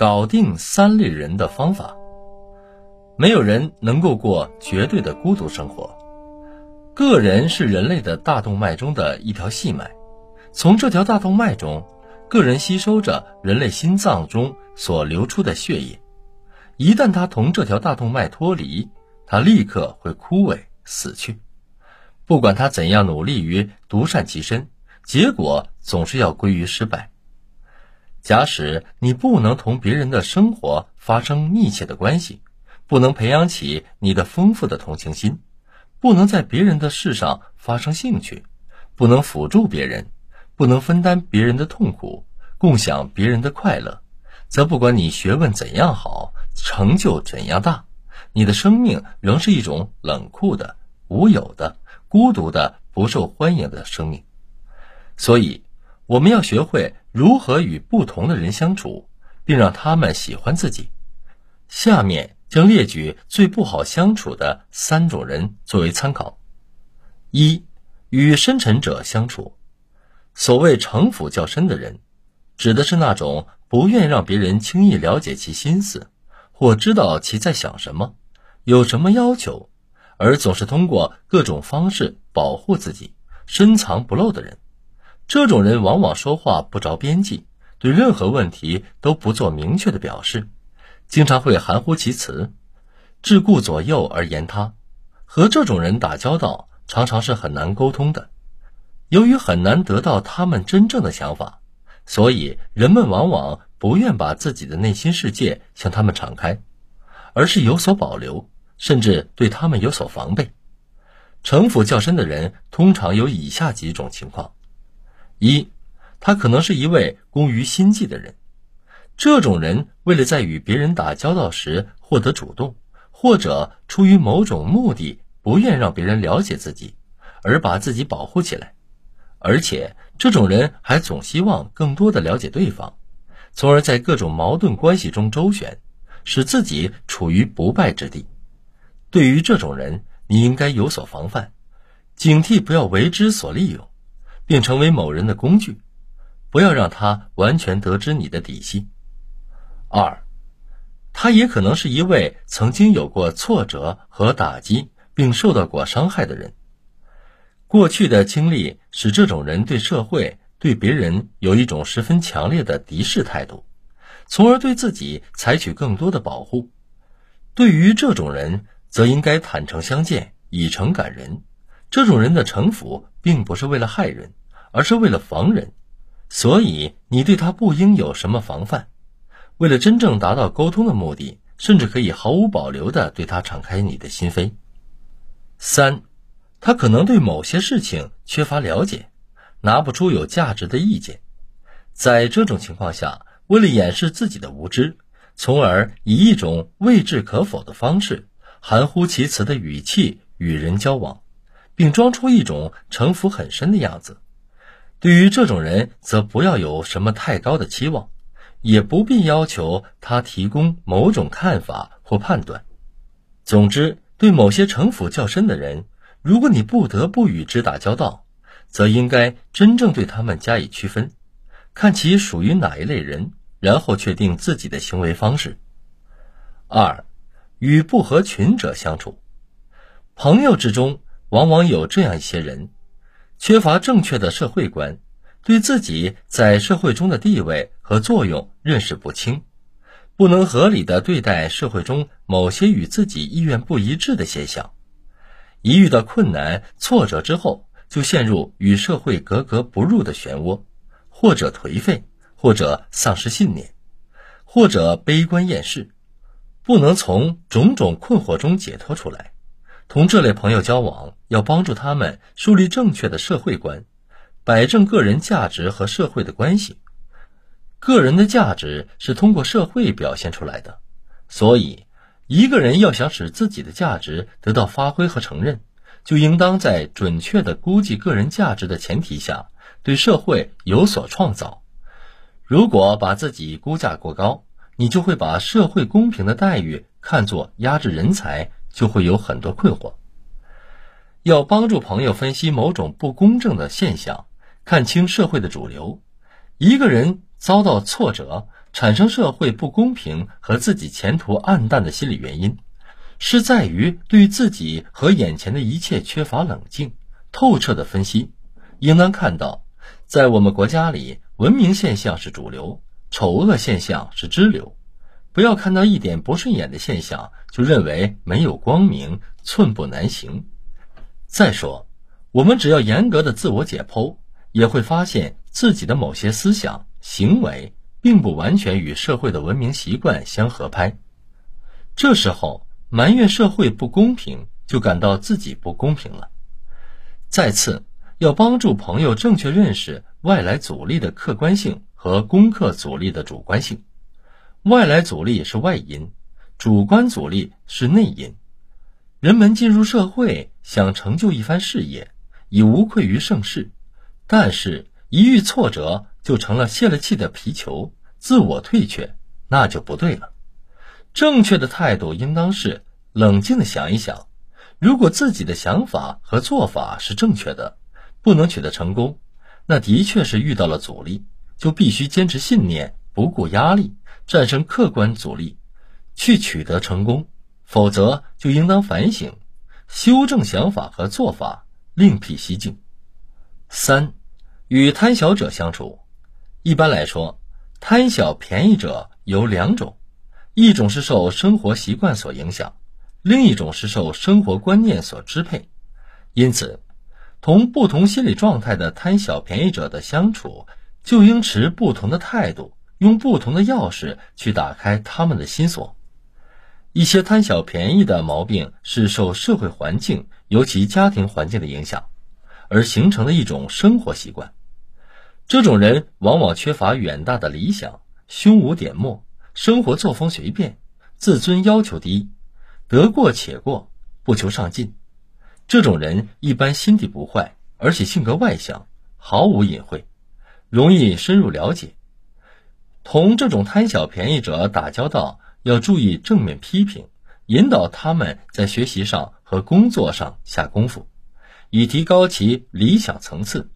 搞定三类人的方法。没有人能够过绝对的孤独生活。个人是人类的大动脉中的一条细脉，从这条大动脉中，个人吸收着人类心脏中所流出的血液。一旦他同这条大动脉脱离，他立刻会枯萎死去。不管他怎样努力于独善其身，结果总是要归于失败。假使你不能同别人的生活发生密切的关系，不能培养起你的丰富的同情心，不能在别人的事上发生兴趣，不能辅助别人，不能分担别人的痛苦，共享别人的快乐，则不管你学问怎样好，成就怎样大，你的生命仍是一种冷酷的、无有的、孤独的、不受欢迎的生命。所以，我们要学会如何与不同的人相处，并让他们喜欢自己。下面将列举最不好相处的三种人作为参考：一、与深沉者相处。所谓城府较深的人，指的是那种不愿让别人轻易了解其心思，或知道其在想什么、有什么要求，而总是通过各种方式保护自己、深藏不露的人。这种人往往说话不着边际，对任何问题都不做明确的表示，经常会含糊其辞，只顾左右而言他。和这种人打交道，常常是很难沟通的。由于很难得到他们真正的想法，所以人们往往不愿把自己的内心世界向他们敞开，而是有所保留，甚至对他们有所防备。城府较深的人，通常有以下几种情况。一，他可能是一位工于心计的人。这种人为了在与别人打交道时获得主动，或者出于某种目的，不愿让别人了解自己，而把自己保护起来。而且，这种人还总希望更多的了解对方，从而在各种矛盾关系中周旋，使自己处于不败之地。对于这种人，你应该有所防范，警惕不要为之所利用。并成为某人的工具，不要让他完全得知你的底细。二，他也可能是一位曾经有过挫折和打击，并受到过伤害的人。过去的经历使这种人对社会、对别人有一种十分强烈的敌视态度，从而对自己采取更多的保护。对于这种人，则应该坦诚相见，以诚感人。这种人的城府并不是为了害人。而是为了防人，所以你对他不应有什么防范。为了真正达到沟通的目的，甚至可以毫无保留的对他敞开你的心扉。三，他可能对某些事情缺乏了解，拿不出有价值的意见。在这种情况下，为了掩饰自己的无知，从而以一种未置可否的方式、含糊其辞的语气与人交往，并装出一种城府很深的样子。对于这种人，则不要有什么太高的期望，也不必要求他提供某种看法或判断。总之，对某些城府较深的人，如果你不得不与之打交道，则应该真正对他们加以区分，看其属于哪一类人，然后确定自己的行为方式。二，与不合群者相处，朋友之中往往有这样一些人。缺乏正确的社会观，对自己在社会中的地位和作用认识不清，不能合理的对待社会中某些与自己意愿不一致的现象，一遇到困难挫折之后，就陷入与社会格格不入的漩涡，或者颓废，或者丧失信念，或者悲观厌世，不能从种种困惑中解脱出来。同这类朋友交往，要帮助他们树立正确的社会观，摆正个人价值和社会的关系。个人的价值是通过社会表现出来的，所以一个人要想使自己的价值得到发挥和承认，就应当在准确的估计个人价值的前提下，对社会有所创造。如果把自己估价过高，你就会把社会公平的待遇看作压制人才。就会有很多困惑。要帮助朋友分析某种不公正的现象，看清社会的主流。一个人遭到挫折，产生社会不公平和自己前途暗淡的心理原因，是在于对自己和眼前的一切缺乏冷静、透彻的分析。应当看到，在我们国家里，文明现象是主流，丑恶现象是支流。不要看到一点不顺眼的现象，就认为没有光明，寸步难行。再说，我们只要严格的自我解剖，也会发现自己的某些思想行为，并不完全与社会的文明习惯相合拍。这时候埋怨社会不公平，就感到自己不公平了。再次，要帮助朋友正确认识外来阻力的客观性和攻克阻力的主观性。外来阻力是外因，主观阻力是内因。人们进入社会，想成就一番事业，已无愧于盛世，但是，一遇挫折，就成了泄了气的皮球，自我退却，那就不对了。正确的态度应当是冷静的想一想，如果自己的想法和做法是正确的，不能取得成功，那的确是遇到了阻力，就必须坚持信念，不顾压力，战胜客观阻力，去取得成功。否则，就应当反省、修正想法和做法，另辟蹊径。三、与贪小者相处，一般来说，贪小便宜者有两种：一种是受生活习惯所影响，另一种是受生活观念所支配。因此，同不同心理状态的贪小便宜者的相处，就应持不同的态度，用不同的钥匙去打开他们的心锁。一些贪小便宜的毛病是受社会环境，尤其家庭环境的影响，而形成的一种生活习惯。这种人往往缺乏远大的理想，胸无点墨，生活作风随便，自尊要求低，得过且过，不求上进。这种人一般心地不坏，而且性格外向，毫无隐晦，容易深入了解。同这种贪小便宜者打交道。要注意正面批评，引导他们在学习上和工作上下功夫，以提高其理想层次。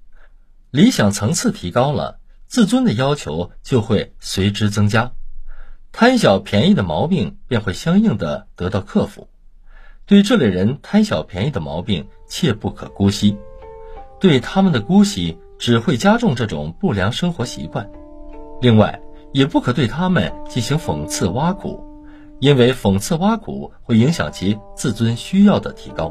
理想层次提高了，自尊的要求就会随之增加，贪小便宜的毛病便会相应的得到克服。对这类人贪小便宜的毛病，切不可姑息，对他们的姑息只会加重这种不良生活习惯。另外，也不可对他们进行讽刺挖苦，因为讽刺挖苦会影响其自尊需要的提高。